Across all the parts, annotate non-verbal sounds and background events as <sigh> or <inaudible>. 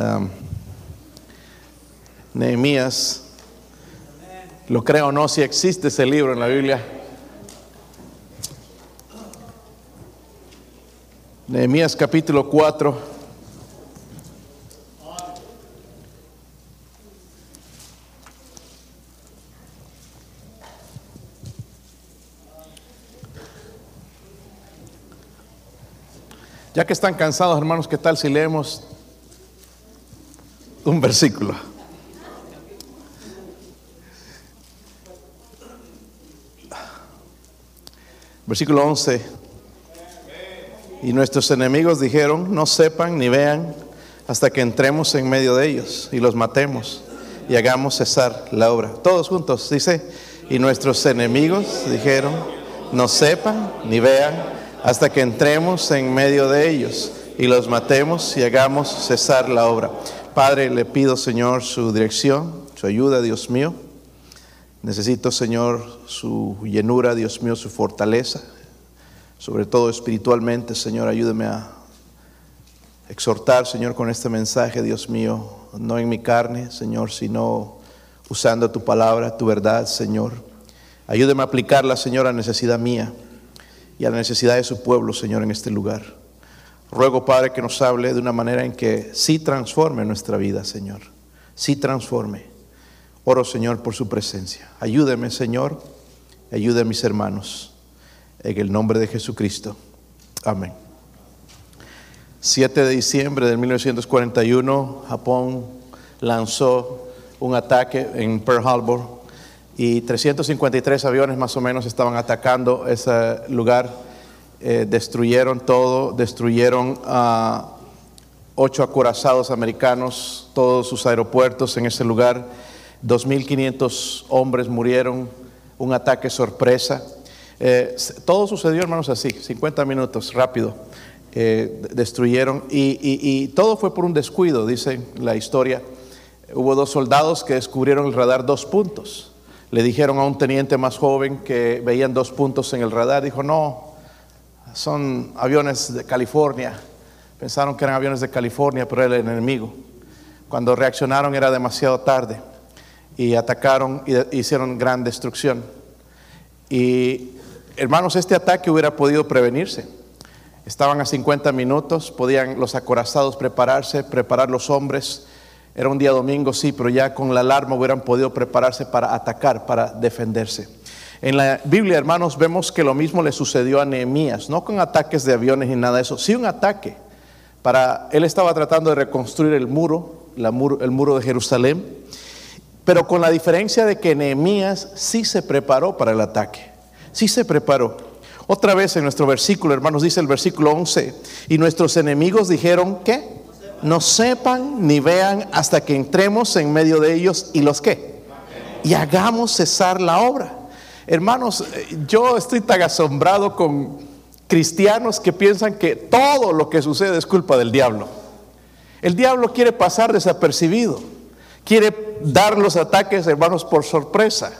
Um, Nehemías, lo creo no, si existe ese libro en la Biblia. Nehemías capítulo 4. Ya que están cansados, hermanos, ¿qué tal si leemos un versículo? Versículo 11. Y nuestros enemigos dijeron, no sepan ni vean hasta que entremos en medio de ellos y los matemos y hagamos cesar la obra. Todos juntos, dice, y nuestros enemigos dijeron, no sepan ni vean hasta que entremos en medio de ellos y los matemos y hagamos cesar la obra. Padre, le pido, Señor, su dirección, su ayuda, Dios mío. Necesito, Señor, su llenura, Dios mío, su fortaleza, sobre todo espiritualmente, Señor, ayúdeme a exhortar, Señor, con este mensaje, Dios mío, no en mi carne, Señor, sino usando tu palabra, tu verdad, Señor. Ayúdeme a aplicarla, Señor, a necesidad mía y a la necesidad de su pueblo, Señor, en este lugar. Ruego, Padre, que nos hable de una manera en que sí transforme nuestra vida, Señor. Sí transforme. Oro, Señor, por su presencia. Ayúdeme, Señor. Ayude a mis hermanos. En el nombre de Jesucristo. Amén. 7 de diciembre de 1941, Japón lanzó un ataque en Pearl Harbor y 353 aviones más o menos estaban atacando ese lugar. Eh, destruyeron todo, destruyeron a ocho acorazados americanos, todos sus aeropuertos en ese lugar. 2.500 hombres murieron, un ataque sorpresa. Eh, todo sucedió, hermanos, así, 50 minutos, rápido. Eh, destruyeron y, y, todo fue por un descuido, dice la historia. Hubo dos soldados que descubrieron el radar dos puntos. Le dijeron a un teniente más joven que veían dos puntos en el radar. Dijo, no, son aviones de California. Pensaron que eran aviones de California, pero el enemigo. Cuando reaccionaron era demasiado tarde y atacaron y hicieron gran destrucción. Y hermanos, este ataque hubiera podido prevenirse. Estaban a 50 minutos, podían los acorazados prepararse, preparar los hombres. Era un día domingo, sí, pero ya con la alarma hubieran podido prepararse para atacar, para defenderse. En la Biblia, hermanos, vemos que lo mismo le sucedió a Nehemías, no con ataques de aviones ni nada de eso, sí un ataque. Para, él estaba tratando de reconstruir el muro, el muro de Jerusalén, pero con la diferencia de que Nehemías sí se preparó para el ataque, sí se preparó. Otra vez en nuestro versículo, hermanos, dice el versículo 11, y nuestros enemigos dijeron, ¿qué? No sepan ni vean hasta que entremos en medio de ellos y los qué. Y hagamos cesar la obra. Hermanos, yo estoy tan asombrado con cristianos que piensan que todo lo que sucede es culpa del diablo. El diablo quiere pasar desapercibido, quiere dar los ataques, hermanos, por sorpresa.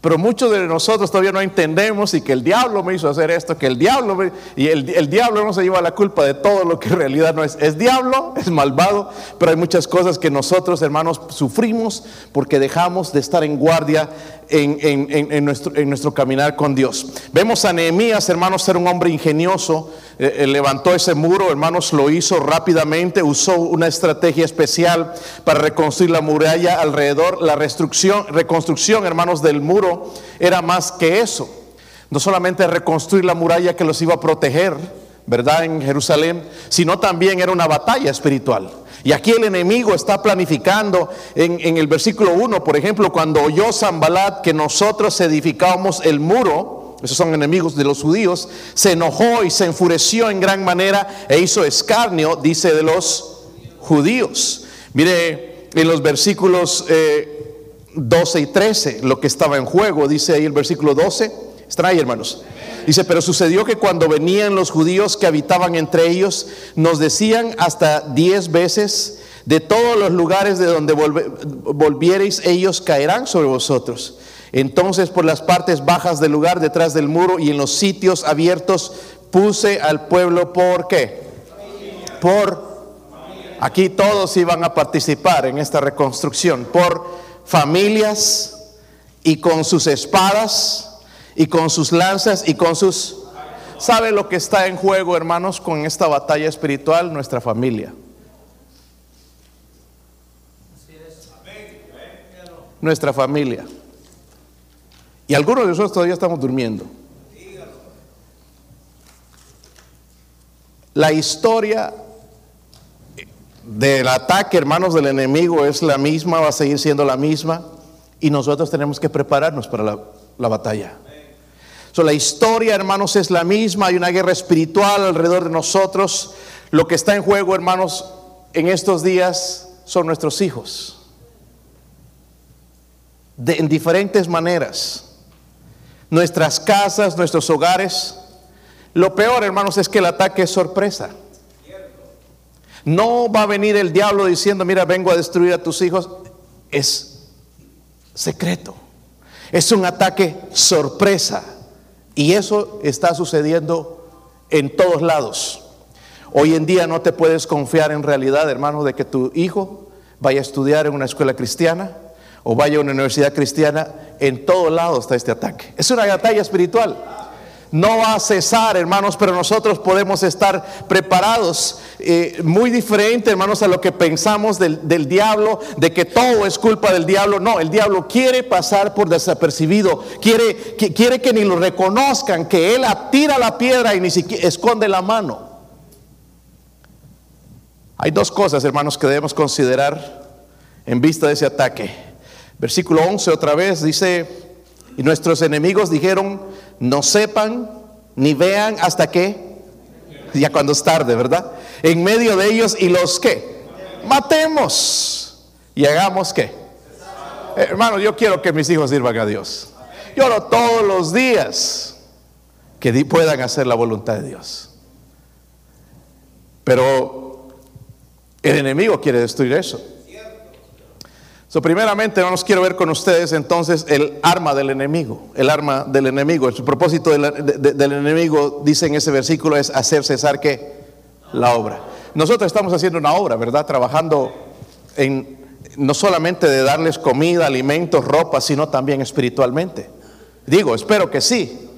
Pero muchos de nosotros todavía no entendemos y que el diablo me hizo hacer esto, que el diablo me, y el, diablo no se lleva la culpa de todo lo que en realidad no es. Es diablo, es malvado, pero hay muchas cosas que nosotros, hermanos, sufrimos porque dejamos de estar en guardia en, nuestro, en nuestro caminar con Dios. Vemos a Nehemías, hermanos, ser un hombre ingenioso, eh, eh, levantó ese muro, hermanos, lo hizo rápidamente, usó una estrategia especial para reconstruir la muralla alrededor. La reconstrucción, reconstrucción, hermanos, del muro era más que eso. No solamente reconstruir la muralla que los iba a proteger, ¿verdad? En Jerusalén, sino también era una batalla espiritual. Y aquí el enemigo está planificando en, el versículo 1, por ejemplo, cuando oyó Zambalat que nosotros edificábamos el muro, esos son enemigos de los judíos, se enojó y se enfureció en gran manera e hizo escarnio, dice, de los judíos. Mire en los versículos 12 eh, y 13 lo que estaba en juego, dice ahí el versículo 12. Está ahí, hermanos. Dice, pero sucedió que cuando venían los judíos que habitaban entre ellos, nos decían hasta diez veces, de todos los lugares de donde volviereis, ellos caerán sobre vosotros. Entonces por las partes bajas del lugar, detrás del muro y en los sitios abiertos, puse al pueblo por qué? Por Aquí todos iban a participar en esta reconstrucción por familias y con sus espadas y con sus lanzas y con sus... ¿Sabe lo que está en juego, hermanos, con esta batalla espiritual? Nuestra familia. Nuestra familia. Y algunos de nosotros todavía estamos durmiendo. La historia del ataque, hermanos, del enemigo es la misma, va a seguir siendo la misma, y nosotros tenemos que prepararnos para la, batalla. So, la historia, hermanos, es la misma, hay una guerra espiritual alrededor de nosotros. Lo que está en juego, hermanos, en estos días son nuestros hijos. De, en diferentes maneras. Nuestras casas, nuestros hogares. Lo peor, hermanos, es que el ataque es sorpresa. No va a venir el diablo diciendo, mira, vengo a destruir a tus hijos. Es secreto. Es un ataque sorpresa. Y eso está sucediendo en todos lados. Hoy en día no te puedes confiar en realidad, hermano, de que tu hijo vaya a estudiar en una escuela cristiana o vaya a una universidad cristiana. En todos lados está este ataque. Es una batalla espiritual no va a cesar, hermanos, pero nosotros podemos estar preparados. Eh, muy diferente, hermanos, a lo que pensamos del, diablo, de que todo es culpa del diablo. No, el diablo quiere pasar por desapercibido, quiere que, quiere que ni lo reconozcan, que él atira la piedra y ni siquiera esconde la mano. Hay dos cosas, hermanos, que debemos considerar en vista de ese ataque. Versículo 11 otra vez dice, y nuestros enemigos dijeron, no sepan ni vean hasta que, ya cuando es tarde, ¿verdad? En medio de ellos y los que matemos y hagamos que. hermano, yo quiero que mis hijos sirvan a Dios. Yo oro todos los días que puedan hacer la voluntad de Dios. Pero el enemigo quiere destruir eso. So, primeramente, quiero ver con ustedes entonces el arma del enemigo. El arma del enemigo. El propósito del enemigo, dice en ese versículo, es hacer cesar que la obra. Nosotros estamos haciendo una obra, ¿verdad? Trabajando en no solamente de darles comida, alimentos, ropa, sino también espiritualmente. Digo, espero que sí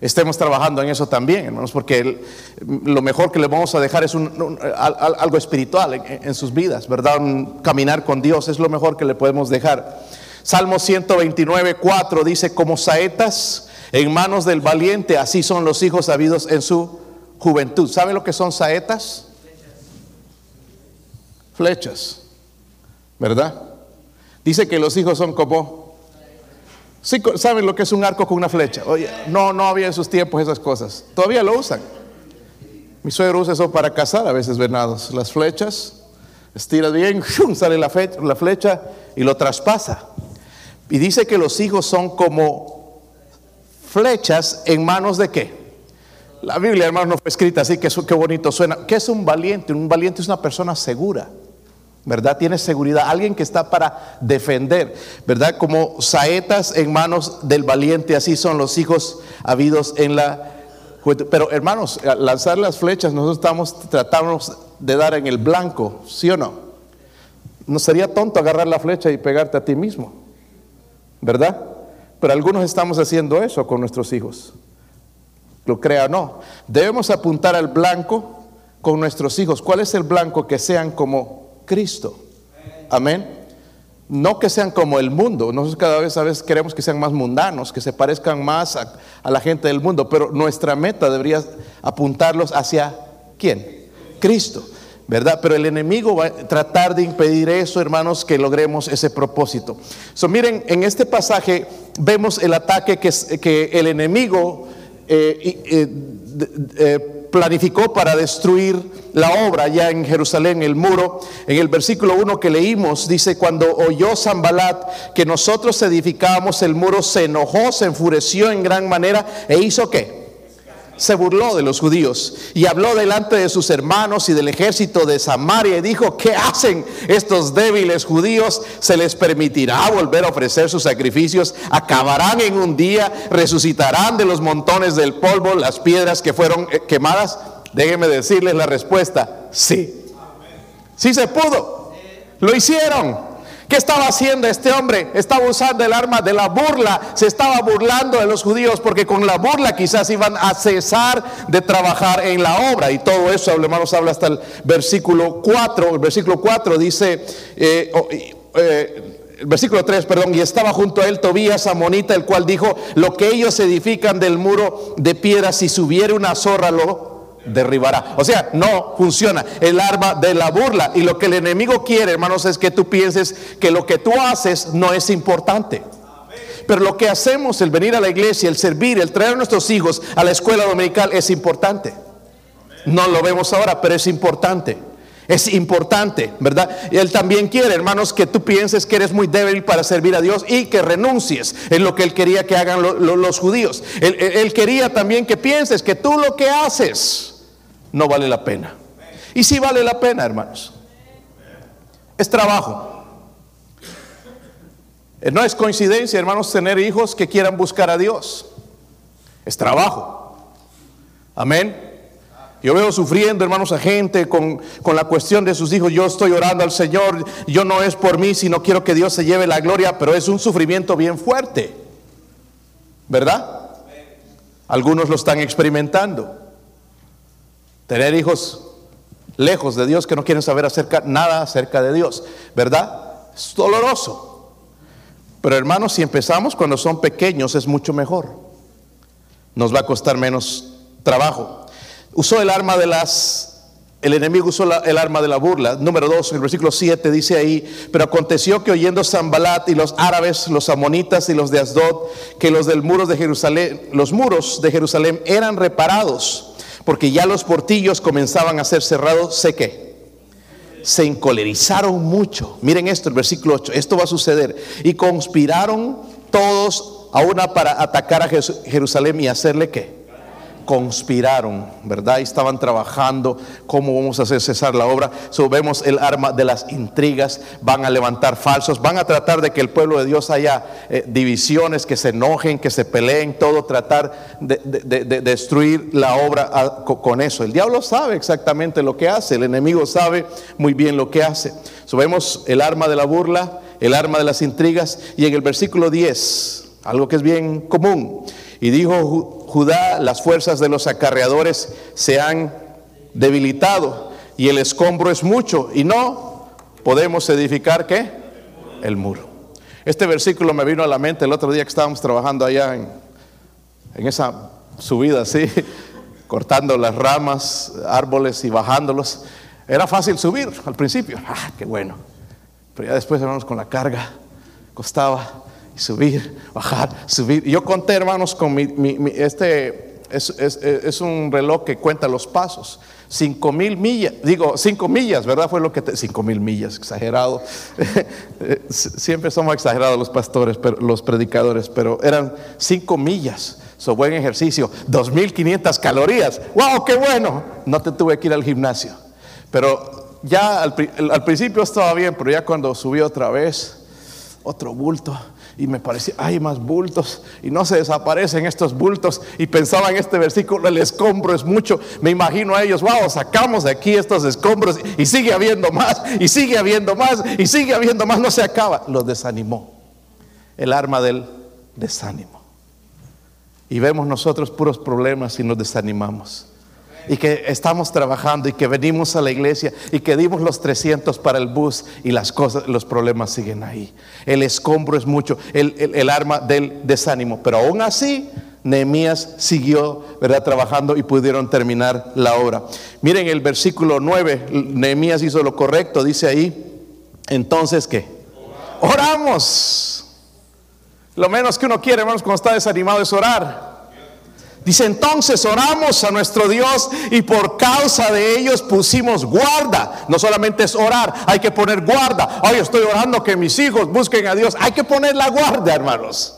estemos trabajando en eso también, hermanos, porque lo mejor que le vamos a dejar es algo espiritual en, sus vidas, ¿verdad? caminar con Dios es lo mejor que le podemos dejar. Salmo 129, 4 dice, como saetas en manos del valiente, así son los hijos habidos en su juventud. ¿Saben lo que son saetas? Flechas, ¿verdad? Dice que los hijos son como ¿Saben lo que es un arco con una flecha? Oye, no, no había en sus tiempos esas cosas. Todavía lo usan. Mi suegro usa eso para cazar a veces venados. Las flechas, estira bien, <laughs> sale la flecha, la flecha y lo traspasa. Y dice que los hijos son como flechas en manos de qué? La Biblia, hermano, no fue escrita así, que qué bonito suena. ¿Qué es un valiente? Un valiente es una persona segura. ¿Verdad? Tiene seguridad, alguien que está para defender, ¿verdad? Como saetas en manos del valiente, así son los hijos habidos en la Pero hermanos, lanzar las flechas, nosotros estamos tratando de dar en el blanco, ¿sí o no? No sería tonto agarrar la flecha y pegarte a ti mismo, ¿verdad? Pero algunos estamos haciendo eso con nuestros hijos, lo crea o no. Debemos apuntar al blanco con nuestros hijos. ¿Cuál es el blanco? Que sean como Cristo. Amén. No que sean como el mundo. Nosotros cada vez a veces queremos que sean más mundanos, que se parezcan más a, la gente del mundo, pero nuestra meta debería apuntarlos hacia quién? Cristo. ¿verdad? Pero el enemigo va a tratar de impedir eso, hermanos, que logremos ese propósito. So, miren, en este pasaje vemos el ataque que, que el enemigo eh, eh, eh planificó para destruir la obra ya en Jerusalén, el muro. En el versículo 1 que leímos dice, cuando oyó Zambalat que nosotros edificábamos el muro, se enojó, se enfureció en gran manera e hizo qué? Se burló de los judíos y habló delante de sus hermanos y del ejército de Samaria y dijo, ¿qué hacen estos débiles judíos? ¿Se les permitirá volver a ofrecer sus sacrificios? ¿Acabarán en un día? ¿Resucitarán de los montones del polvo las piedras que fueron eh, quemadas? Déjenme decirles la respuesta, sí. Sí se pudo. Lo hicieron. ¿Qué estaba haciendo este hombre? Estaba usando el arma de la burla. Se estaba burlando de los judíos porque con la burla quizás iban a cesar de trabajar en la obra. Y todo eso, hermanos, habla hasta el versículo 4. El versículo 4 dice, eh, eh, el versículo 3, perdón, y estaba junto a él Tobías Amonita, el cual dijo, lo que ellos edifican del muro de piedra, si subiera una zorra lo derribará. O sea, no funciona el arma de la burla. Y lo que el enemigo quiere, hermanos, es que tú pienses que lo que tú haces no es importante. Pero lo que hacemos, el venir a la iglesia, el servir, el traer a nuestros hijos a la escuela dominical es importante. No lo vemos ahora, pero es importante. Es importante, ¿verdad? Y Él también quiere, hermanos, que tú pienses que eres muy débil para servir a Dios y que renuncies en lo que Él quería que hagan los judíos. él quería también que pienses que tú lo que haces no vale la pena. Y sí vale la pena, hermanos. Es trabajo. Eh, no es coincidencia, hermanos, tener hijos que quieran buscar a Dios. Es trabajo. Amén. Yo veo sufriendo, hermanos, a gente con, la cuestión de sus hijos. Yo estoy orando al Señor. Yo no es por mí, sino quiero que Dios se lleve la gloria, pero es un sufrimiento bien fuerte. ¿Verdad? Algunos lo están experimentando. Tener hijos lejos de Dios que no quieren saber acerca, nada acerca de Dios. ¿Verdad? Es doloroso. Pero hermanos, si empezamos cuando son pequeños es mucho mejor. Nos va a costar menos trabajo usó el arma de las el enemigo usó el arma de la burla. Número 2, en el versículo 7 dice ahí, pero aconteció que oyendo Zambalat y los árabes, los amonitas y los de Asdod, que los del muro de Jerusalén, los muros de Jerusalén eran reparados, porque ya los portillos comenzaban a ser cerrados, sé que se encolerizaron mucho. Miren esto, el versículo 8, esto va a suceder. Y conspiraron todos a una para atacar a Jerusalén y hacerle qué? Conspiraron, ¿verdad? Y estaban trabajando cómo vamos a hacer cesar la obra. So, vemos el arma de las intrigas, van a levantar falsos, van a tratar de que el pueblo de Dios haya eh, divisiones, que se enojen, que se peleen, todo, tratar de, destruir la obra ah, con eso. El diablo sabe exactamente lo que hace, el enemigo sabe muy bien lo que hace. So, vemos el arma de la burla, el arma de las intrigas, y en el versículo 10, algo que es bien común. Y dijo Judá, las fuerzas de los acarreadores se han debilitado y el escombro es mucho y no podemos edificar qué? El muro. Este versículo me vino a la mente el otro día que estábamos trabajando allá en, en esa subida así, <laughs> cortando las ramas, árboles y bajándolos. Era fácil subir al principio, ah, qué bueno. Pero ya después, hermanos, con la carga, costaba subir, bajar, subir. Yo conté, hermanos, con mi, este es, un reloj que cuenta los pasos. Cinco mil millas, digo, cinco millas, ¿verdad? Fue lo que te, cinco mil millas, exagerado. <laughs> Siempre somos exagerados los pastores, los predicadores, pero eran cinco millas. So, buen ejercicio, 2500 calorías. ¡Wow! ¡Qué bueno! No te tuve que ir al gimnasio. Pero ya al principio estaba bien, pero ya cuando subí otra vez, otro bulto y me parecía, hay más bultos y no se desaparecen estos bultos y pensaba en este versículo, el escombro es mucho, me imagino a ellos, wow, sacamos de aquí estos escombros y sigue habiendo más y sigue habiendo más y sigue habiendo más, no se acaba, los desanimó, el arma del desánimo. Y vemos nosotros puros problemas y nos desanimamos y que estamos trabajando y que venimos a la iglesia y que dimos los 300 para el bus y las cosas, los problemas siguen ahí. El escombro es mucho, el, arma del desánimo, pero aún así Nehemías siguió, ¿verdad?, trabajando y pudieron terminar la obra. Miren el versículo 9, Nehemías hizo lo correcto, dice ahí, entonces ¿qué? Oramos. Lo menos que uno quiere, hermanos, cuando está desanimado es orar. Dice, entonces oramos a nuestro Dios y por causa de ellos pusimos guarda. No solamente es orar, hay que poner guarda. Hoy estoy orando que mis hijos busquen a Dios. Hay que poner la guarda, hermanos.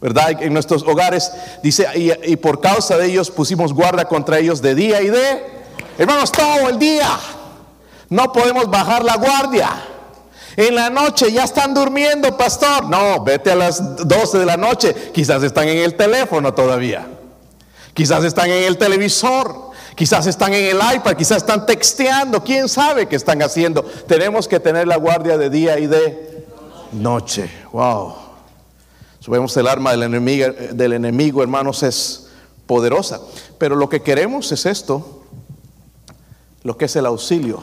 ¿Verdad? En nuestros hogares dice, y, y por causa de ellos pusimos guarda contra ellos de día y de, hermanos, todo el día. No podemos bajar la guardia. En la noche ya están durmiendo, pastor. No, vete a las 12 de la noche. Quizás están en el teléfono todavía. Quizás están en el televisor. Quizás están en el iPad, quizás están texteando, quién sabe qué están haciendo. Tenemos que tener la guardia de día y de noche. Wow. Subemos el arma del enemigo, del enemigo, hermanos, es poderosa. Pero lo que queremos es esto, lo que es el auxilio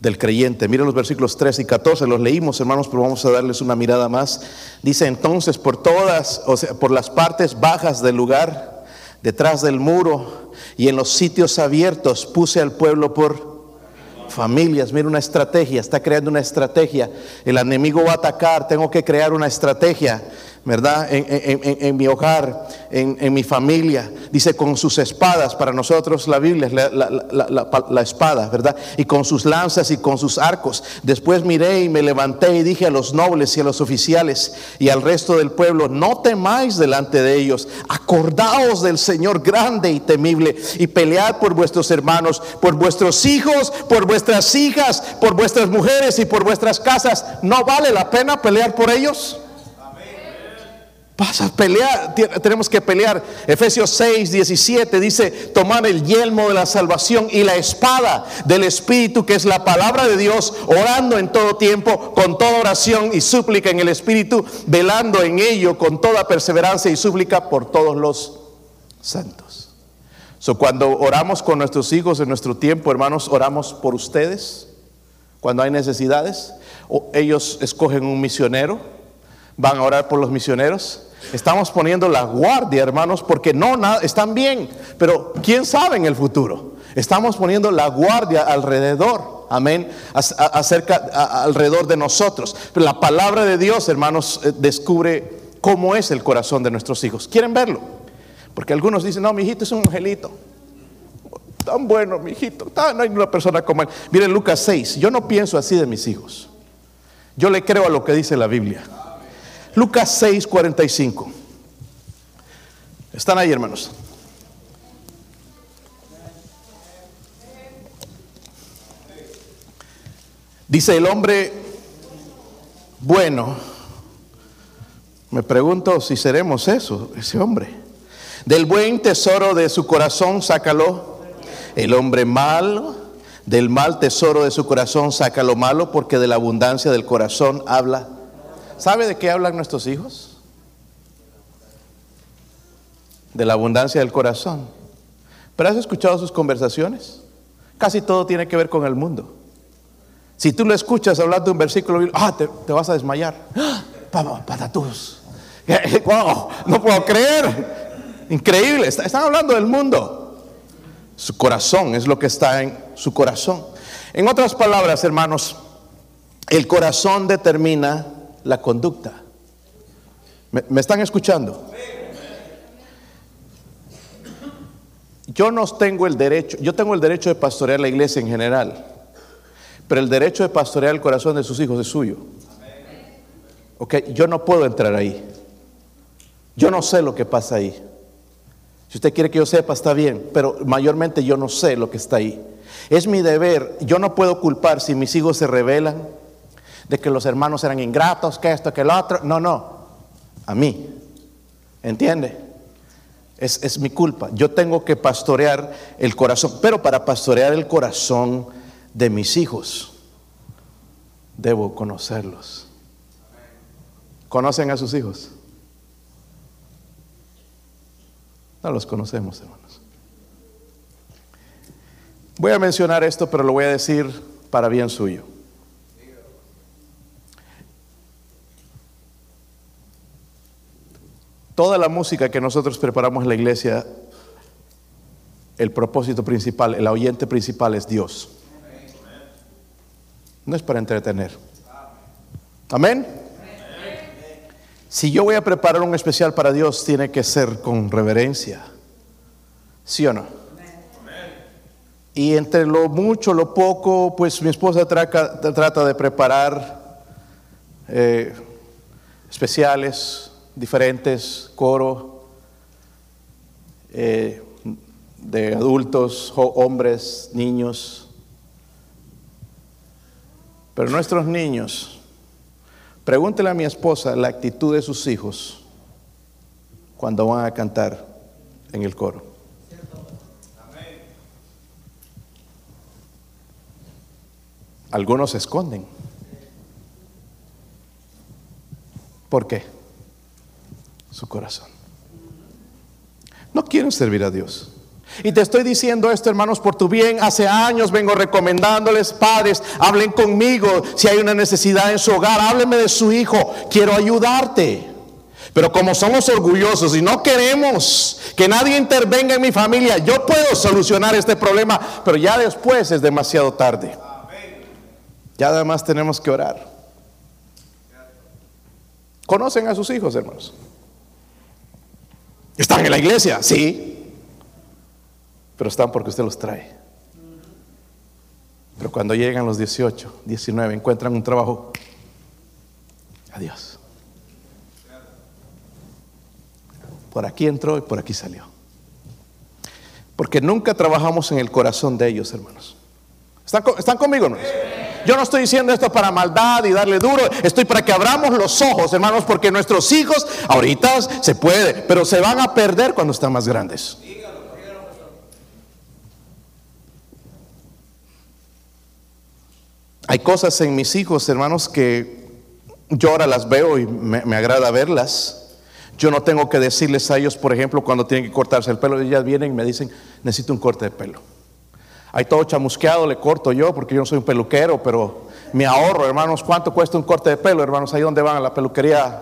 del creyente. Miren los versículos 3 y 14, los leímos, hermanos, pero vamos a darles una mirada más. Dice entonces, por todas, o sea, por las partes bajas del lugar, detrás del muro y en los sitios abiertos, puse al pueblo por familias. Mira una estrategia, está creando una estrategia. El enemigo va a atacar, tengo que crear una estrategia. ¿Verdad? En, mi hogar, en, mi familia. Dice con sus espadas, para nosotros la Biblia es la, espada, ¿verdad? Y con sus lanzas y con sus arcos. Después miré y me levanté y dije a los nobles y a los oficiales y al resto del pueblo, no temáis delante de ellos, acordaos del Señor grande y temible y pelead por vuestros hermanos, por vuestros hijos, por vuestras hijas, por vuestras mujeres y por vuestras casas. ¿No vale la pena pelear por ellos? Pasa a pelear, tenemos que pelear. Efesios 6, 17 dice, tomar el yelmo de la salvación y la espada del Espíritu, que es la palabra de Dios, orando en todo tiempo, con toda oración y súplica en el Espíritu, velando en ello con toda perseverancia y súplica por todos los santos. So, cuando oramos con nuestros hijos en nuestro tiempo, hermanos, oramos por ustedes, cuando hay necesidades, ellos escogen un misionero van a orar por los misioneros. Estamos poniendo la guardia, hermanos, porque no nada, están bien, pero quién sabe en el futuro. Estamos poniendo la guardia alrededor, amén, acerca alrededor de nosotros. Pero la palabra de Dios, hermanos, eh, descubre cómo es el corazón de nuestros hijos. ¿Quieren verlo? Porque algunos dicen, no, mi hijito es un angelito. Tan bueno, mi hijito. no hay una persona como él. Miren Lucas 6. Yo no pienso así de mis hijos. Yo le creo a lo que dice la Biblia. Lucas 6, 45. Están ahí, hermanos. Dice el hombre, bueno, me pregunto si seremos eso, ese hombre. Del buen tesoro de su corazón sácalo. El hombre malo, del mal tesoro de su corazón saca lo malo, porque de la abundancia del corazón habla ¿Sabe de qué hablan nuestros hijos? De la abundancia del corazón. ¿Pero has escuchado sus conversaciones? Casi todo tiene que ver con el mundo. Si tú lo escuchas hablando de un versículo, ah, te, vas a desmayar. ¡Ah! Patatús. <laughs> No puedo creer. Increíble. Están hablando del mundo. Su corazón es lo que está en su corazón. En otras palabras, hermanos, el corazón determina la conducta. ¿Me, están escuchando? Yo no tengo el derecho, yo tengo el derecho de pastorear la iglesia en general, pero el derecho de pastorear el corazón de sus hijos es suyo. Ok, yo no puedo entrar ahí. Yo no sé lo que pasa ahí. Si usted quiere que yo sepa, está bien, pero mayormente yo no sé lo que está ahí. Es mi deber, yo no puedo culpar si mis hijos se rebelan, de que los hermanos eran ingratos, que esto, que el otro. No, no, a mí. ¿Entiende? Es, es, mi culpa. Yo tengo que pastorear el corazón, pero para pastorear el corazón de mis hijos, debo conocerlos. ¿Conocen a sus hijos? No los conocemos, hermanos. Voy a mencionar esto, pero lo voy a decir para bien suyo. Toda la música que nosotros preparamos en la iglesia, el propósito principal, el oyente principal es Dios. No es para entretener. Amén. Si yo voy a preparar un especial para Dios, tiene que ser con reverencia. ¿Sí o no? Y entre lo mucho, lo poco, pues mi esposa trata, de preparar eh, especiales, diferentes, coro eh, de adultos, hombres, niños. Pero nuestros niños, pregúntele a mi esposa la actitud de sus hijos cuando van a cantar en el coro. Algunos se esconden. ¿Por qué? Su corazón. No quieren servir a Dios. Y te estoy diciendo esto, hermanos, por tu bien. Hace años vengo recomendándoles, padres, hablen conmigo. Si hay una necesidad en su hogar, hábleme de su hijo. Quiero ayudarte. Pero como somos orgullosos y no queremos que nadie intervenga en mi familia, yo puedo solucionar este problema, pero ya después es demasiado tarde. Ya además tenemos que orar. ¿Conocen a sus hijos, hermanos? ¿Están en la iglesia? Sí. Pero están porque usted los trae. Pero cuando llegan los 18, 19, encuentran un trabajo. Adiós. Por aquí entró y por aquí salió. Porque nunca trabajamos en el corazón de ellos, hermanos. ¿Están, conmigo, hermanos? Yo no estoy diciendo esto para maldad y darle duro, estoy para que abramos los ojos, hermanos, porque nuestros hijos ahorita se puede, pero se van a perder cuando están más grandes. Hay cosas en mis hijos, hermanos, que yo ahora las veo y me, me agrada verlas. Yo no tengo que decirles a ellos, por ejemplo, cuando tienen que cortarse el pelo, ellas vienen y me dicen, necesito un corte de pelo. Hay todo chamusqueado, le corto yo porque yo no soy un peluquero, pero me ahorro, hermanos. ¿Cuánto cuesta un corte de pelo, hermanos? Ahí donde van a la peluquería,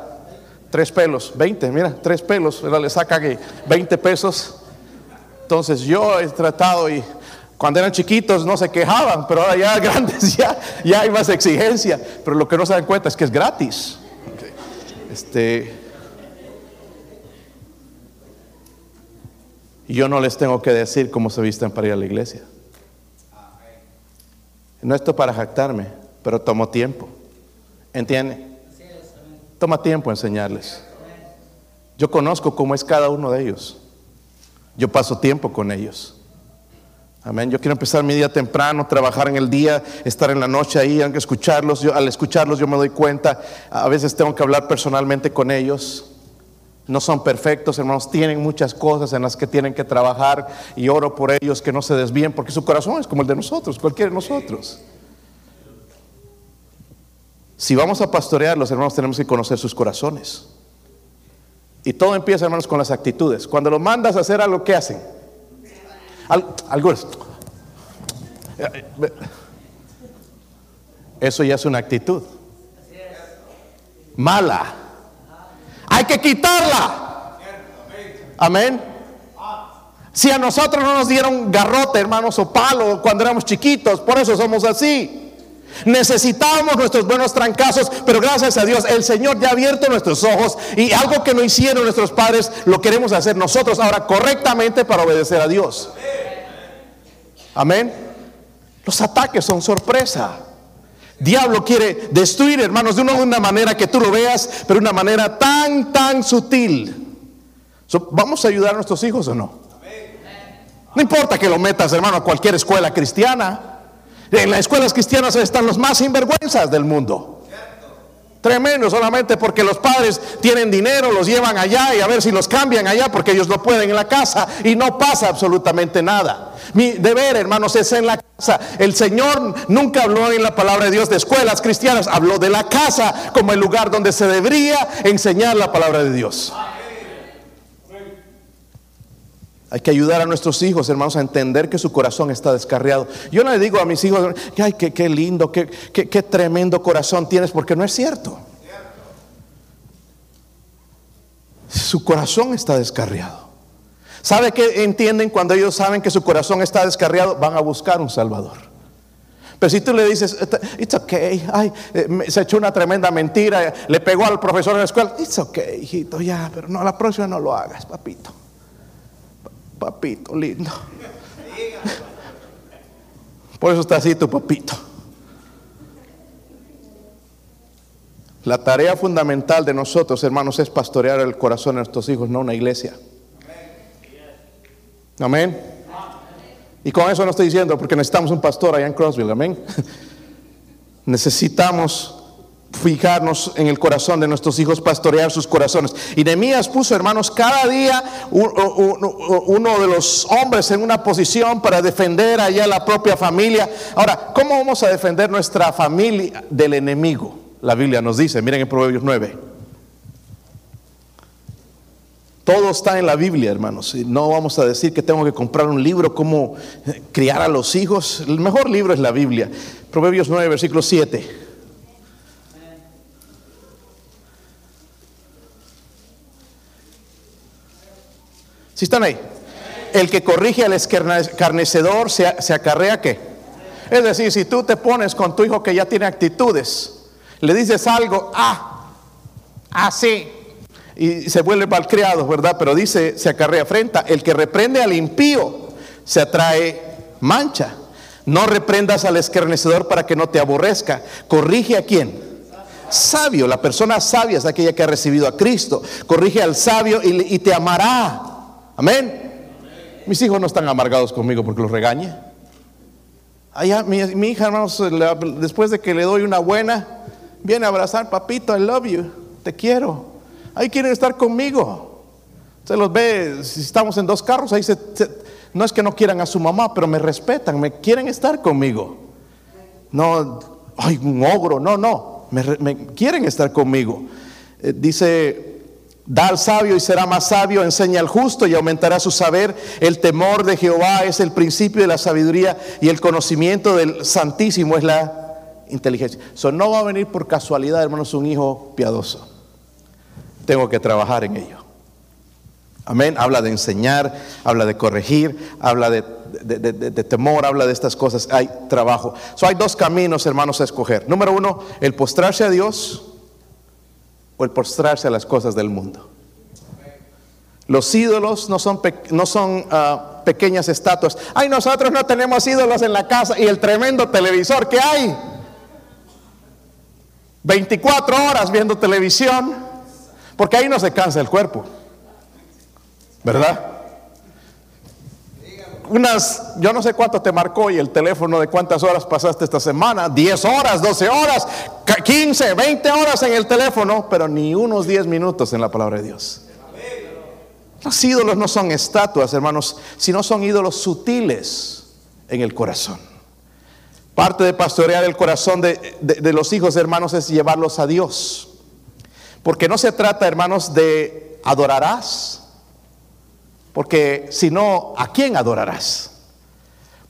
tres pelos, 20, mira, tres pelos, le saca que 20 pesos. Entonces yo he tratado y cuando eran chiquitos no se quejaban, pero ahora ya <laughs> grandes ya, ya hay más exigencia. Pero lo que no se dan cuenta es que es gratis. Este, yo no les tengo que decir cómo se visten para ir a la iglesia. No esto para jactarme, pero tomó tiempo. ¿Entiende? Toma tiempo enseñarles. Yo conozco cómo es cada uno de ellos. Yo paso tiempo con ellos. Amén. Yo quiero empezar mi día temprano, trabajar en el día, estar en la noche ahí, aunque escucharlos. Yo, al escucharlos yo me doy cuenta, a veces tengo que hablar personalmente con ellos. No son perfectos, hermanos, tienen muchas cosas en las que tienen que trabajar y oro por ellos que no se desvíen, porque su corazón es como el de nosotros, cualquiera de nosotros. Si vamos a pastorear, los hermanos tenemos que conocer sus corazones. Y todo empieza, hermanos, con las actitudes. Cuando los mandas a hacer algo, ¿qué hacen? algunos. Eso ya es una actitud. Mala. Hay que quitarla. Amén. Si a nosotros no nos dieron garrote, hermanos, o palo cuando éramos chiquitos, por eso somos así. Necesitábamos nuestros buenos trancazos, pero gracias a Dios el Señor ya ha abierto nuestros ojos y algo que no hicieron nuestros padres lo queremos hacer nosotros ahora correctamente para obedecer a Dios. Amén. Los ataques son sorpresa. Diablo quiere destruir, hermanos, de una, manera que tú lo veas, pero de una manera tan, tan sutil. ¿Vamos a ayudar a nuestros hijos o no? No importa que lo metas, hermano, a cualquier escuela cristiana. En las escuelas cristianas están los más sinvergüenzas del mundo. Tremendo, solamente porque los padres tienen dinero, los llevan allá y a ver si los cambian allá porque ellos no pueden en la casa y no pasa absolutamente nada. Mi deber, hermanos, es en la casa. El Señor nunca habló en la palabra de Dios de escuelas cristianas, habló de la casa como el lugar donde se debería enseñar la palabra de Dios. Hay que ayudar a nuestros hijos, hermanos, a entender que su corazón está descarriado. Yo no le digo a mis hijos, ay, qué, lindo, qué, qué, qué tremendo corazón tienes, porque no es cierto. Su corazón está descarriado. ¿Sabe qué entienden cuando ellos saben que su corazón está descarriado? Van a buscar un Salvador. Pero si tú le dices, it's okay, ay, eh, se echó una tremenda mentira, le pegó al profesor en la escuela, it's okay, hijito, ya, pero no, la próxima no lo hagas, papito. Papito, lindo. Por eso está así tu papito. La tarea fundamental de nosotros, hermanos, es pastorear el corazón de nuestros hijos, no una iglesia. Amén. Y con eso no estoy diciendo porque necesitamos un pastor allá en Crossville, amén. <laughs> Necesitamos fijarnos en el corazón de nuestros hijos, pastorear sus corazones. Y Nehemías puso, hermanos, cada día uno de los hombres en una posición para defender allá la propia familia. Ahora, ¿cómo vamos a defender nuestra familia del enemigo? La Biblia nos dice, miren en Proverbios 9. Todo está en la Biblia, hermanos. No vamos a decir que tengo que comprar un libro, cómo criar a los hijos. El mejor libro es la Biblia. Proverbios 9, versículo 7. ¿Sí están ahí? El que corrige al escarnecedor se, se acarrea qué? Es decir, si tú te pones con tu hijo que ya tiene actitudes, le dices algo, ah, así, y se vuelve malcriado, ¿verdad? Pero dice, se acarrea frente. El que reprende al impío se atrae mancha. No reprendas al escarnecedor para que no te aborrezca. Corrige a quién? Sabio. La persona sabia es aquella que ha recibido a Cristo. Corrige al sabio y te amará. Amén. Mis hijos no están amargados conmigo porque los regañe. Mi, hija, hermanos, después de que le doy una buena, viene a abrazar, papito, I love you, te quiero. Ahí quieren estar conmigo. Se los ve, si estamos en dos carros, ahí se, no es que no quieran a su mamá, pero me respetan, me quieren estar conmigo. No, ay, un ogro, no, no, me, quieren estar conmigo. Eh, dice Da al sabio y será más sabio, enseña al justo y aumentará su saber. El temor de Jehová es el principio de la sabiduría y el conocimiento del Santísimo es la inteligencia. Eso no va a venir por casualidad, hermanos, un hijo piadoso. Tengo que trabajar en ello. Amén. Habla de enseñar, habla de corregir, habla de, temor, habla de estas cosas. Hay trabajo. So, hay dos caminos, hermanos, a escoger. Número uno, el postrarse a Dios el postrarse a las cosas del mundo. Los ídolos no son, no son ah, pequeñas estatuas. Ay, nosotros no tenemos ídolos en la casa y el tremendo televisor que hay. 24 horas viendo televisión, porque ahí no se cansa el cuerpo. ¿Verdad? Unas, yo no sé cuánto te marcó y el teléfono de cuántas horas pasaste esta semana, 10 horas, 12 horas, 15, 20 horas en el teléfono, pero ni unos 10 minutos en la palabra de Dios. Los ídolos no son estatuas, hermanos, sino son ídolos sutiles en el corazón. Parte de pastorear el corazón de, de los hijos, hermanos, es llevarlos a Dios. Porque no se trata, hermanos, de adorarás, porque si no, ¿a quién adorarás?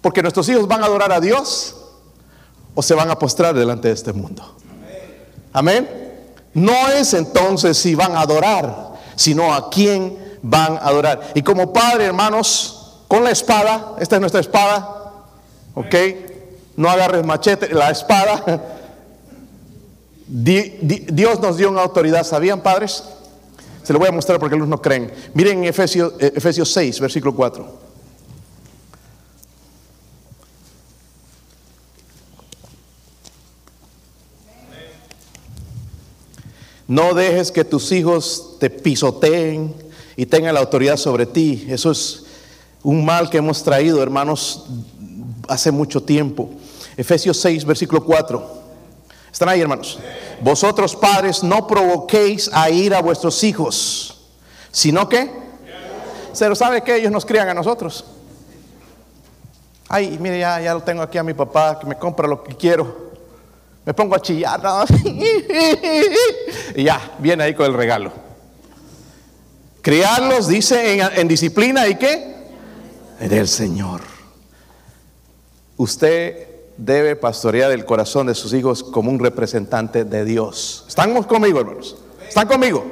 Porque nuestros hijos van a adorar a Dios o se van a postrar delante de este mundo. Amén. No es entonces si van a adorar, sino a quién van a adorar. Y como padre, hermanos, con la espada, esta es nuestra espada, ¿ok? No agarres machete, la espada. <laughs> Dios nos dio una autoridad, ¿sabían padres? Se lo voy a mostrar porque algunos no creen. Miren Efesios, eh, Efesios 6, versículo 4. No dejes que tus hijos te pisoteen y tengan la autoridad sobre ti. Eso es un mal que hemos traído, hermanos, hace mucho tiempo. Efesios 6, versículo 4. ¿Están ahí, hermanos? Vosotros padres no provoquéis a ir a vuestros hijos, sino que, se sabe que ellos nos crían a nosotros. Ay, mire, ya, ya lo tengo aquí a mi papá, que me compra lo que quiero. Me pongo a chillar, <laughs> y ya, viene ahí con el regalo. Criarlos, dice, en, en disciplina y qué? Del Señor. Usted debe pastorear el corazón de sus hijos como un representante de Dios. ¿Están conmigo, hermanos? ¿Están conmigo?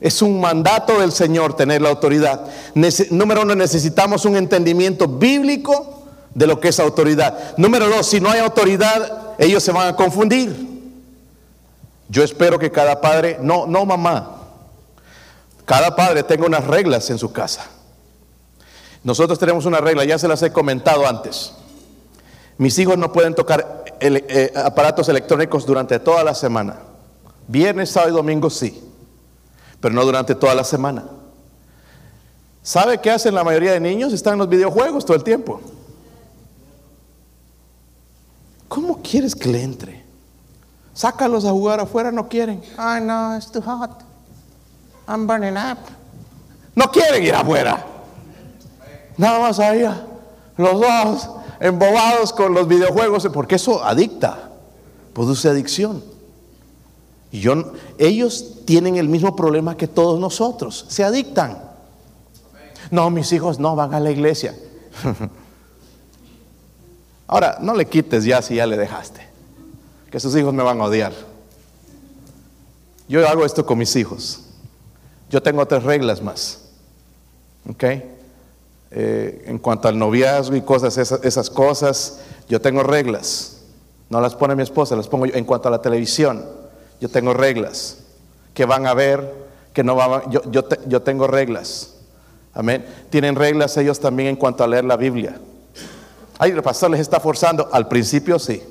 Es un mandato del Señor tener la autoridad. número uno, necesitamos un entendimiento bíblico de lo que es autoridad. Número dos, si no hay autoridad, ellos se van a confundir. Yo espero que cada padre, no, no mamá, cada padre tenga unas reglas en su casa. Nosotros tenemos una regla, ya se las he comentado antes. Mis hijos no pueden tocar eh, aparatos electrónicos durante toda la semana. Viernes, sábado y domingo sí, pero no durante toda la semana. ¿Sabe qué hacen la mayoría de niños? Están en los videojuegos todo el tiempo. ¿Cómo quieres que le entre? Sácalos a jugar afuera, no quieren. Ay, no, it's too hot. I'm burning up. No quieren ir afuera. Nada más allá. Los dos embobados con los videojuegos, porque eso adicta, produce adicción. Y yo, ellos tienen el mismo problema que todos nosotros, se adictan. No, mis hijos no van a la iglesia. <laughs> Ahora, no le quites ya si ya le dejaste, que sus hijos me van a odiar. Yo hago esto con mis hijos. Yo tengo otras reglas más. ¿Ok? Eh, en cuanto al noviazgo y cosas, esas, cosas, yo tengo reglas. No las pone mi esposa, las pongo yo. En cuanto a la televisión, yo tengo reglas. Que van a ver, que no van yo, yo, yo tengo reglas. Amén. Tienen reglas ellos también en cuanto a leer la Biblia. Ay, el pastor les está forzando. Al principio sí.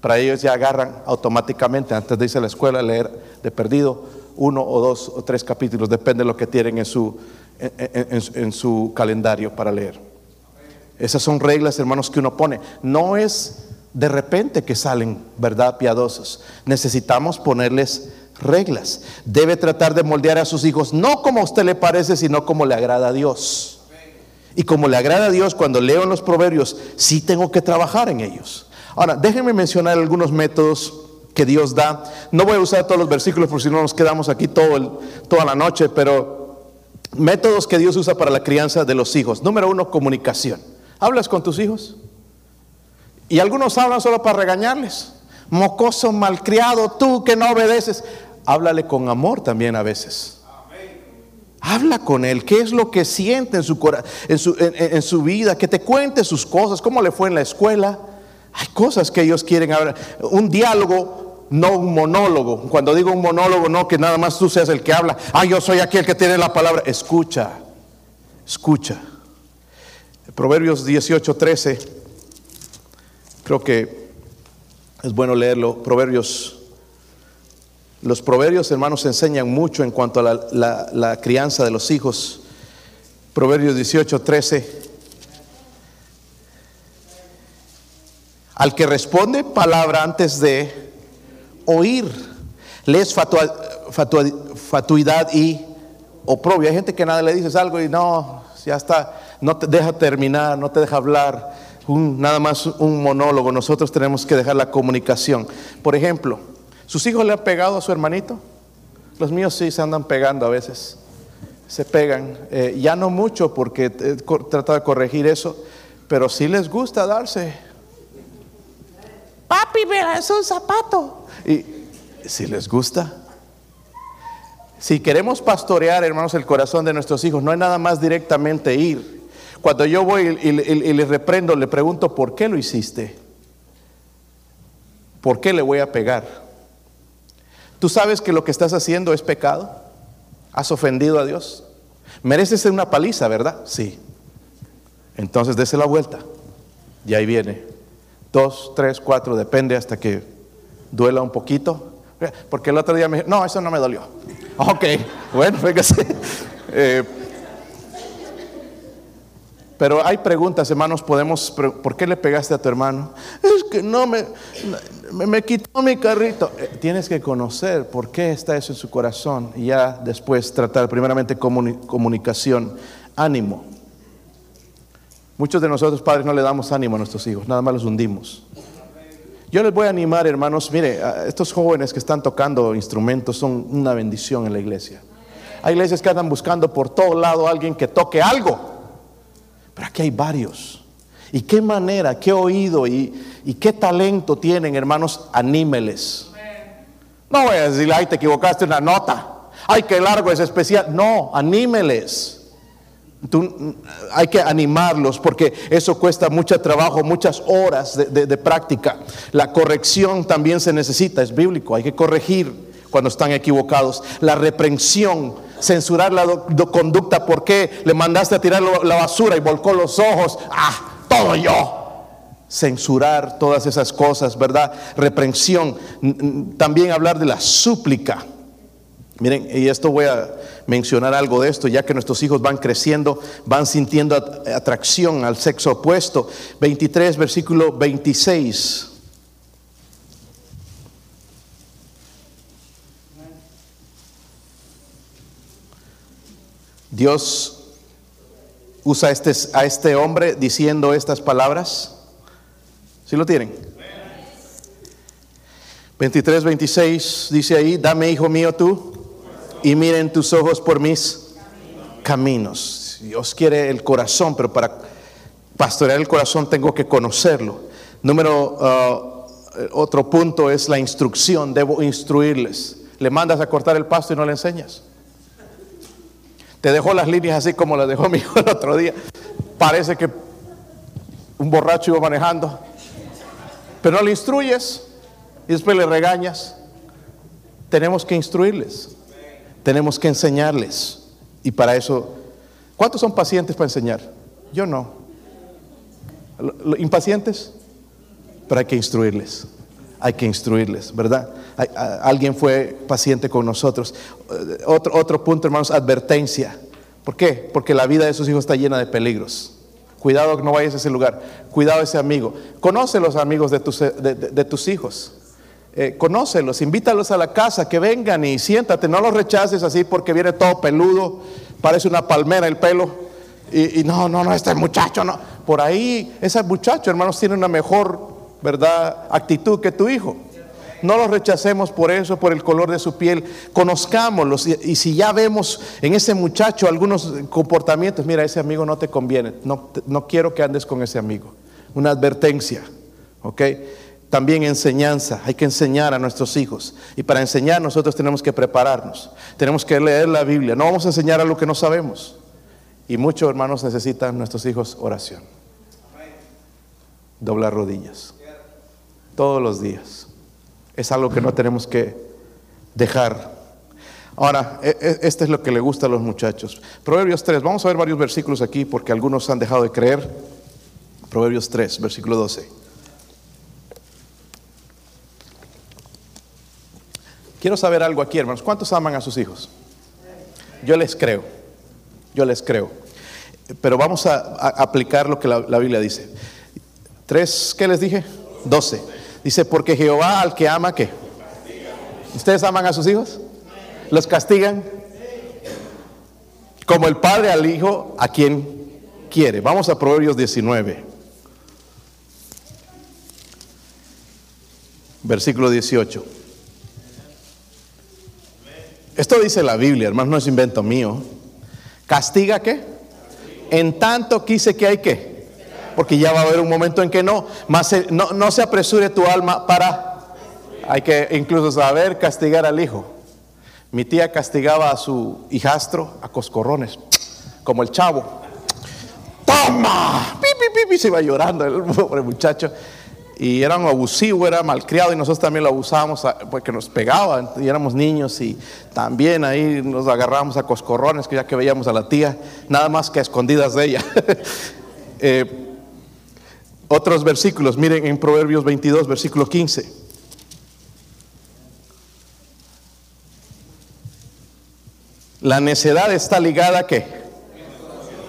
Para ellos ya agarran automáticamente, antes de irse a la escuela, leer de perdido uno o dos o tres capítulos, depende de lo que tienen en su, en, su calendario para leer. Esas son reglas, hermanos, que uno pone. No es de repente que salen, ¿verdad? Piadosos. Necesitamos ponerles reglas. Debe tratar de moldear a sus hijos, no como a usted le parece, sino como le agrada a Dios. Y como le agrada a Dios, cuando leo en los proverbios, sí tengo que trabajar en ellos. Ahora, déjenme mencionar algunos métodos que Dios da. No voy a usar todos los versículos por si no nos quedamos aquí todo toda la noche, pero métodos que Dios usa para la crianza de los hijos. Número uno, comunicación. ¿Hablas con tus hijos? Y algunos hablan solo para regañarles. Mocoso, malcriado, tú que no obedeces. Háblale con amor también a veces. Habla con él, qué es lo que siente en su, en su, en, en su vida, que te cuente sus cosas, cómo le fue en la escuela. Hay cosas que ellos quieren hablar. Un diálogo, no un monólogo. Cuando digo un monólogo, no que nada más tú seas el que habla. Ah, yo soy aquí el que tiene la palabra. Escucha, escucha. Proverbios 18, 13. Creo que es bueno leerlo. Proverbios los proverbios, hermanos, enseñan mucho en cuanto a la, la, crianza de los hijos. Proverbios 18, 13. Al que responde palabra antes de oír, fatua, fatuidad y oprobio. Hay gente que nada le dices algo y no, ya está, no te deja terminar, no te deja hablar. Nada más un monólogo. Nosotros tenemos que dejar la comunicación. Por ejemplo, ¿Sus hijos le han pegado a su hermanito? Los míos sí se andan pegando a veces. Se pegan. Eh, ya no mucho porque he tratado de corregir eso, pero sí les gusta darse. Papi, mira, es un zapato. Y si les gusta. Si queremos pastorear, hermanos, el corazón de nuestros hijos, no hay nada más directamente ir. Cuando yo voy y, y, y le reprendo, le pregunto, ¿por qué lo hiciste? ¿Por qué le voy a pegar? ¿Tú sabes que lo que estás haciendo es pecado? ¿Has ofendido a Dios? Mereces una paliza, ¿verdad? Sí. Entonces dése la vuelta. Y ahí viene. Dos, tres, cuatro, depende hasta que duela un poquito. Porque el otro día me no, eso no me dolió. <laughs> Ok, bueno, fíjese. <laughs> Eh, pero hay preguntas, hermanos, podemos, ¿por qué le pegaste a tu hermano? Es que no me, me, me quitó mi carrito. Eh, tienes que conocer por qué está eso en su corazón y ya después tratar primeramente comuni comunicación, ánimo. Muchos de nosotros padres no le damos ánimo a nuestros hijos, nada más los hundimos. Yo les voy a animar, hermanos, mire, estos jóvenes que están tocando instrumentos son una bendición en la iglesia. Hay iglesias que andan buscando por todo lado a alguien que toque algo. Pero aquí hay varios. ¿Y qué manera, qué oído y, y qué talento tienen, hermanos? Anímeles. No voy a decirle, ay, te equivocaste una nota. Ay, qué largo es especial. No, anímeles. Hay que animarlos porque eso cuesta mucho trabajo, muchas horas de, práctica. La corrección también se necesita, es bíblico, hay que corregir cuando están equivocados. La reprensión, censurar la do, do conducta, ¿por qué le mandaste a tirar la basura y volcó los ojos? Ah, todo yo. Censurar todas esas cosas, ¿verdad? Reprensión. También hablar de la súplica. Miren, y esto voy a mencionar algo de esto, ya que nuestros hijos van creciendo, van sintiendo atracción al sexo opuesto. 23, versículo 26. Dios usa a este, a este hombre diciendo estas palabras. ¿Sí lo tienen? 23, 26 dice ahí, dame hijo mío tú y miren tus ojos por mis caminos. Dios quiere el corazón, pero para pastorear el corazón tengo que conocerlo. Número, uh, otro punto es la instrucción, debo instruirles. Le mandas a cortar el pasto y no le enseñas. Te dejó las líneas así como las dejó <laughs> mi hijo el otro día. Parece que un borracho iba manejando. Pero no le instruyes y después le regañas. Tenemos que instruirles. Tenemos que enseñarles. Y para eso, ¿cuántos son pacientes para enseñar? Yo no. ¿Impacientes? Pero hay que instruirles. Hay que instruirles, ¿verdad? alguien fue paciente con nosotros. Otro, otro punto, hermanos, advertencia. ¿Por qué? Porque la vida de sus hijos está llena de peligros. Cuidado que no vayas a ese lugar. Cuidado a ese amigo. Conoce los amigos de, tus hijos. Eh, conócelos, invítalos a la casa, que vengan y siéntate. No los rechaces así porque viene todo peludo, parece una palmera el pelo. Y, no, no, no, este muchacho no. Por ahí, ese muchacho, hermanos, tiene una mejor, ¿verdad?, actitud que tu hijo. No los rechacemos por eso, por el color de su piel. Conozcámoslos. Y, si ya vemos en ese muchacho algunos comportamientos, mira, ese amigo no te conviene. No, no quiero que andes con ese amigo. Una advertencia. ¿Ok? También enseñanza. Hay que enseñar a nuestros hijos. Y para enseñar nosotros tenemos que prepararnos. Tenemos que leer la Biblia. No vamos a enseñar a lo que no sabemos. Y muchos hermanos necesitan nuestros hijos oración. Doblar rodillas. Todos los días es algo que no tenemos que dejar. Ahora, e, e, este es lo que le gusta a los muchachos. Proverbios 3, vamos a ver varios versículos aquí porque algunos han dejado de creer. Proverbios 3, versículo 12. Quiero saber algo aquí, hermanos. ¿Cuántos aman a sus hijos? Yo les creo. Yo les creo. Pero vamos a, aplicar lo que la, la Biblia dice. Tres, ¿qué les dije? Doce. Dice, porque Jehová al que ama, ¿qué? ¿Ustedes aman a sus hijos? ¿Los castigan? Como el padre al hijo a quien quiere. Vamos a Proverbios 19. Versículo 18. Esto dice la Biblia, hermano, no es invento mío. ¿Castiga qué? En tanto quise que hay que porque ya va a haber un momento en que no, más no, no se apresure tu alma para, hay que incluso saber castigar al hijo. Mi tía castigaba a su hijastro a coscorrones, como el chavo. ¡Toma! ¡Pi, pi, Se iba llorando el <laughs> pobre muchacho. Y era un abusivo, era malcriado y nosotros también lo abusábamos porque nos pegaban y éramos niños y también ahí nos agarrábamos a coscorrones que ya que veíamos a la tía, nada más que a escondidas de ella. <laughs> eh, otros versículos, miren en Proverbios 22, versículo 15. La necedad está ligada a qué?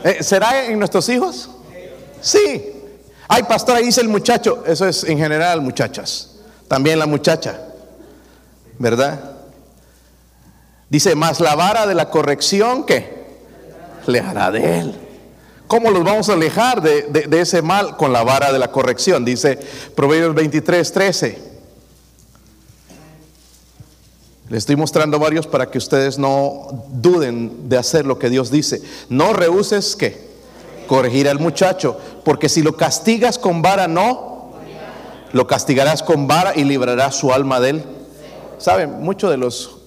Eh, ¿Será en nuestros hijos? Sí. Ay, pastor, ahí dice el muchacho. Eso es en general, muchachas. También la muchacha. ¿Verdad? Dice, más la vara de la corrección que le hará de él. ¿Cómo los vamos a alejar de, ese mal? Con la vara de la corrección, dice Proverbios 23, 13. Les estoy mostrando varios para que ustedes no duden de hacer lo que Dios dice. No rehuses que corregir al muchacho, porque si lo castigas con vara, no, lo castigarás con vara y librarás su alma de él. Saben, muchos de los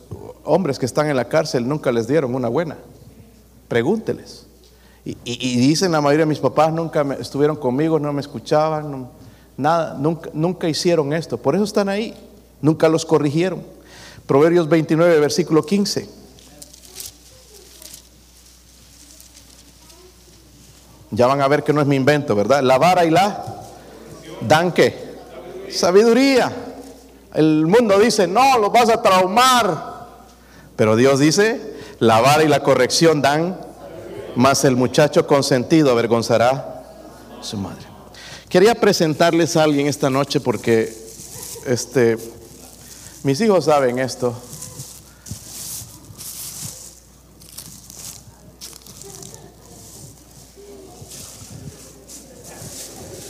hombres que están en la cárcel nunca les dieron una buena. Pregúnteles. Y, dicen la mayoría de mis papás nunca estuvieron conmigo, no me escuchaban, nada, nunca, nunca hicieron esto. Por eso están ahí, nunca los corrigieron. Proverbios 29, versículo 15. Ya van a ver que no es mi invento, ¿verdad? La vara y la dan qué? Sabiduría. El mundo dice, no, los vas a traumar. Pero Dios dice, la vara y la corrección dan mas el muchacho consentido avergonzará a su madre. Quería presentarles a alguien esta noche porque este, mis hijos saben esto.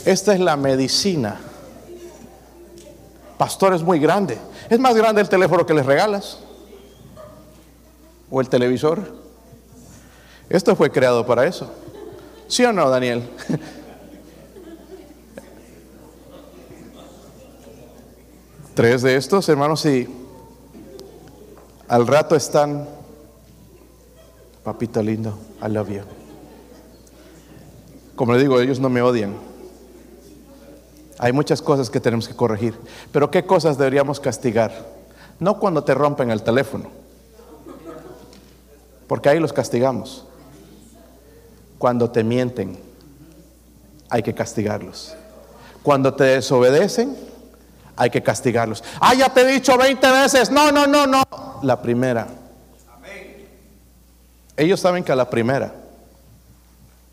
Esta es la medicina. Pastor es muy grande. Es más grande el teléfono que les regalas. O el televisor. Esto fue creado para eso. ¿Sí o no, Daniel? <laughs> Tres de estos, hermanos, y al rato están, papito lindo, I love you. Como le digo, ellos no me odian. Hay muchas cosas que tenemos que corregir. Pero ¿qué cosas deberíamos castigar? No cuando te rompen el teléfono. Porque ahí los castigamos. Cuando te mienten, hay que castigarlos. Cuando te desobedecen, hay que castigarlos. Ah, ya te he dicho 20 veces. No, no, no, no. La primera. Ellos saben que a la primera.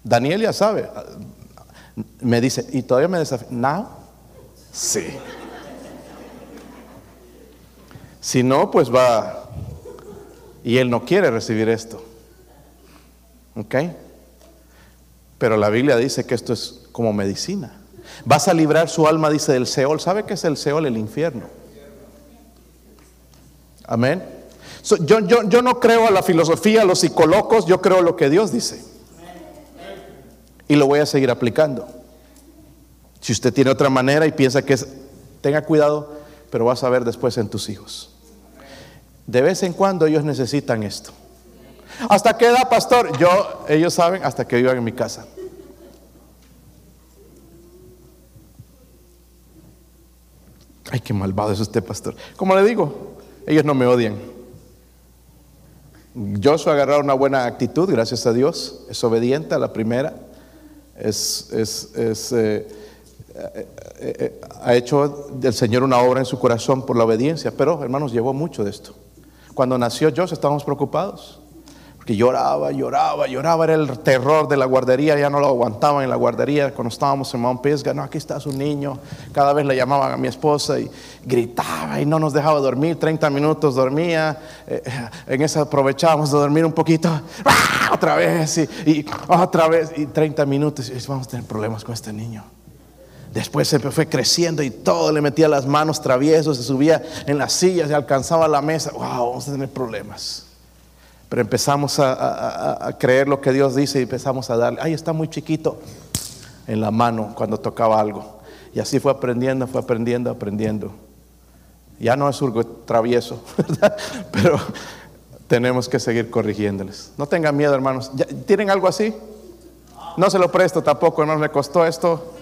Daniel ya sabe. Me dice, ¿y todavía me desafía? ¿No? Sí. Si no, pues va. Y él no quiere recibir esto. ¿Ok? Pero la Biblia dice que esto es como medicina. Vas a librar su alma, dice, del Seol. ¿Sabe qué es el Seol? El infierno. Amén. yo, yo, yo no creo a la filosofía, a los psicólogos, yo creo lo que Dios dice. Y lo voy a seguir aplicando. Si usted tiene otra manera y piensa que es, tenga cuidado, pero vas a ver después en tus hijos. De vez en cuando ellos necesitan esto. ¿Hasta qué edad, pastor? Yo, ellos saben, hasta que vivan en mi casa. Ay, qué malvado es usted, pastor. Como le digo, ellos no me odian. Joshua agarrado una buena actitud, gracias a Dios. Es obediente a la primera. Es, es, es eh, ha hecho del Señor una obra en su corazón por la obediencia. Pero, hermanos, llevó mucho de esto. Cuando nació Joshua estábamos preocupados. Porque lloraba, lloraba, lloraba, era el terror de la guardería, ya no lo aguantaban en la guardería cuando estábamos en Mount Pisgah, no, aquí está su niño, cada vez le llamaban a mi esposa y gritaba y no nos dejaba dormir, 30 minutos dormía, eh, en eso aprovechábamos de dormir un poquito, ¡ah! otra vez y, otra vez, y 30 minutos, y vamos a tener problemas con este niño. Después se fue creciendo y todo le metía las manos traviesos, se subía en las sillas, y alcanzaba la mesa, wow, vamos a tener problemas. Pero empezamos a, creer lo que Dios dice y empezamos a darle, ay, está muy chiquito en la mano cuando tocaba algo. Y así fue aprendiendo, fue aprendiendo, aprendiendo. Ya no es algo travieso, <laughs> pero tenemos que seguir corrigiéndoles. No tengan miedo, hermanos. ¿Tienen algo así? No se lo presto tampoco, hermanos. Me costó esto.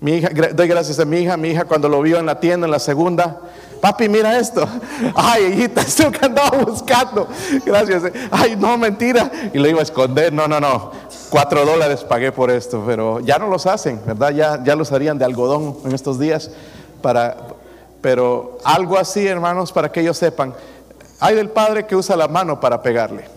Mi hija, doy gracias a mi hija. Mi hija cuando lo vio en la tienda, en la segunda, Papi, mira esto. <laughs> Ay, hijita, esto que andaba buscando. Gracias. Ay, no, mentira. Y lo iba a esconder. No, no, no. Cuatro dólares pagué por esto, pero ya no los hacen, ¿verdad? Ya, ya los harían de algodón en estos días. Para, pero algo así, hermanos, para que ellos sepan. Hay del padre que usa la mano para pegarle.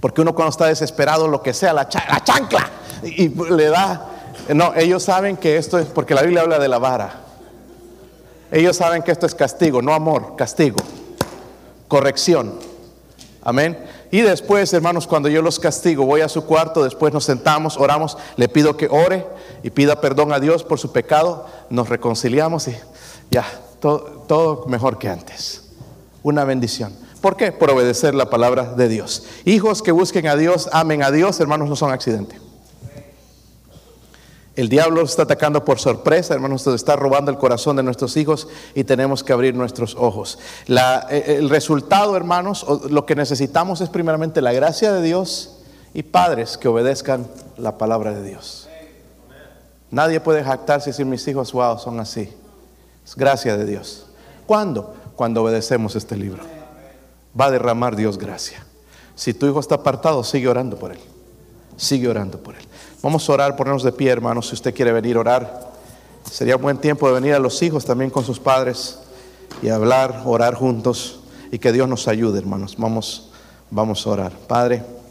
Porque uno cuando está desesperado, lo que sea, la, la chancla, y le da. No, ellos saben que esto es, porque la Biblia habla de la vara. Ellos saben que esto es castigo, no amor, castigo, corrección. Amén. Y después, hermanos, cuando yo los castigo, voy a su cuarto, después nos sentamos, oramos, le pido que ore y pida perdón a Dios por su pecado, nos reconciliamos y ya, todo, mejor que antes. Una bendición. ¿Por qué? Por obedecer la palabra de Dios. Hijos que busquen a Dios, amen a Dios, hermanos, no son accidente. El diablo está atacando por sorpresa, hermanos, está robando el corazón de nuestros hijos y tenemos que abrir nuestros ojos. Eh, el resultado, hermanos, lo que necesitamos es primeramente la gracia de Dios y padres que obedezcan la palabra de Dios. Nadie puede jactarse y decir mis hijos, wow, son así. Es gracia de Dios. ¿Cuándo? Cuando obedecemos este libro. Va a derramar Dios gracia. Si tu hijo está apartado, sigue orando por él. Sigue orando por él. Vamos a orar, ponernos de pie, hermanos, si usted quiere venir a orar. Sería un buen tiempo de venir a los hijos también con sus padres y hablar, orar juntos y que Dios nos ayude, hermanos. Vamos, vamos a orar. Padre.